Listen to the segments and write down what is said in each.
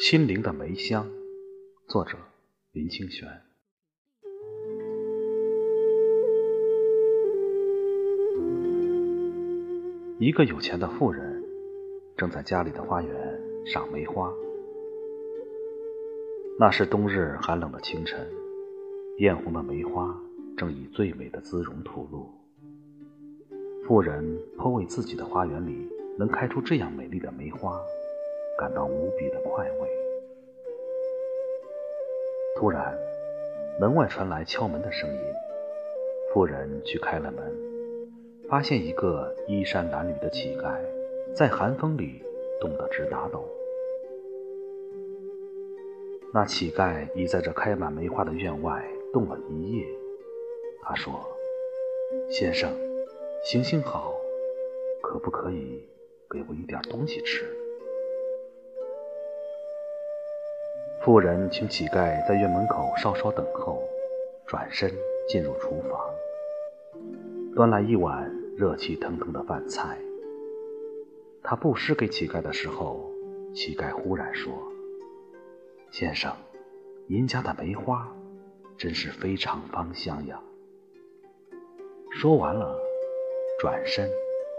心灵的梅香，作者林清玄。一个有钱的富人正在家里的花园赏梅花。那是冬日寒冷的清晨，艳红的梅花正以最美的姿容吐露。富人颇为自己的花园里能开出这样美丽的梅花。感到无比的快慰。突然，门外传来敲门的声音。妇人去开了门，发现一个衣衫褴褛的乞丐在寒风里冻得直打抖。那乞丐已在这开满梅花的院外冻了一夜。他说：“先生，行行好，可不可以给我一点东西吃？”妇人请乞丐在院门口稍稍等候，转身进入厨房，端来一碗热气腾腾的饭菜。他布施给乞丐的时候，乞丐忽然说：“先生，您家的梅花真是非常芳香呀。”说完了，转身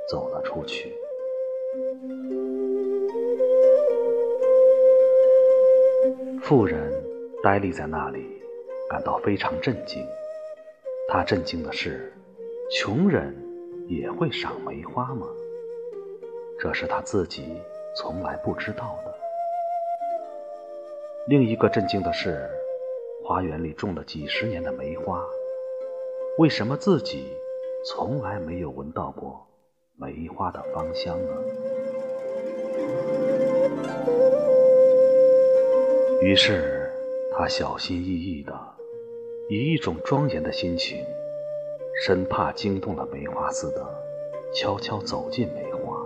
走了出去。妇人呆立在那里，感到非常震惊。她震惊的是，穷人也会赏梅花吗？这是他自己从来不知道的。另一个震惊的是，花园里种了几十年的梅花，为什么自己从来没有闻到过梅花的芳香呢？于是，他小心翼翼的，以一种庄严的心情，生怕惊动了梅花似的，悄悄走进梅花。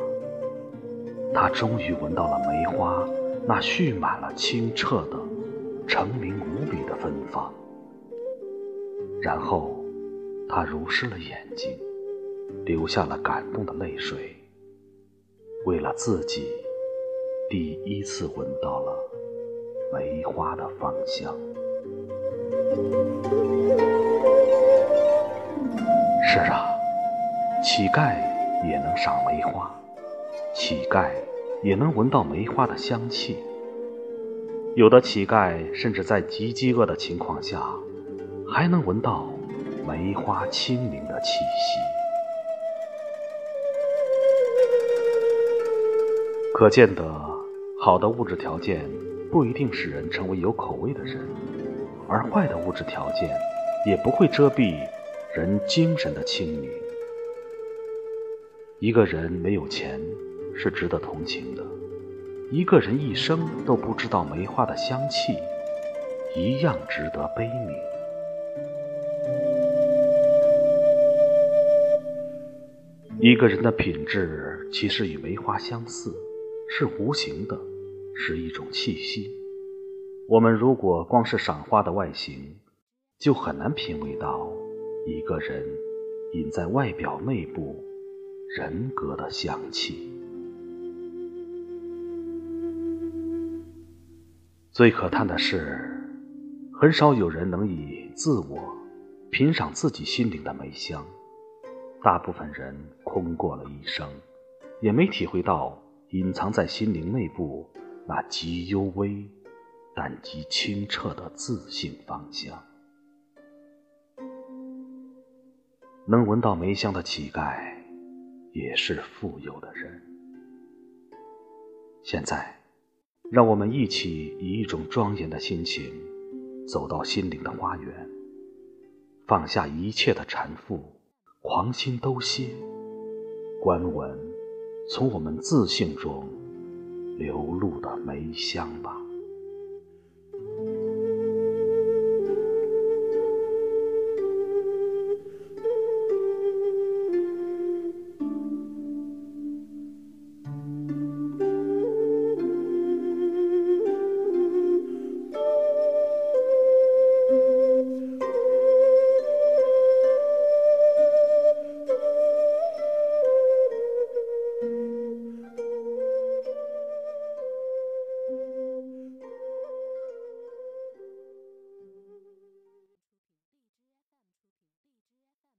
他终于闻到了梅花那蓄满了清澈的、澄明无比的芬芳。然后，他如湿了眼睛，流下了感动的泪水。为了自己，第一次闻到了。梅花的芳香。是啊，乞丐也能赏梅花，乞丐也能闻到梅花的香气。有的乞丐甚至在极饥饿的情况下，还能闻到梅花清明的气息。可见得，好的物质条件。不一定使人成为有口味的人，而坏的物质条件也不会遮蔽人精神的清明。一个人没有钱是值得同情的，一个人一生都不知道梅花的香气，一样值得悲悯。一个人的品质其实与梅花相似，是无形的。是一种气息。我们如果光是赏花的外形，就很难品味到一个人隐在外表内部人格的香气。最可叹的是，很少有人能以自我品赏自己心灵的梅香。大部分人空过了一生，也没体会到隐藏在心灵内部。那极幽微，但极清澈的自性芳香。能闻到梅香的乞丐，也是富有的人。现在，让我们一起以一种庄严的心情，走到心灵的花园，放下一切的缠缚，狂心都歇，观闻从我们自性中。流露的梅香吧。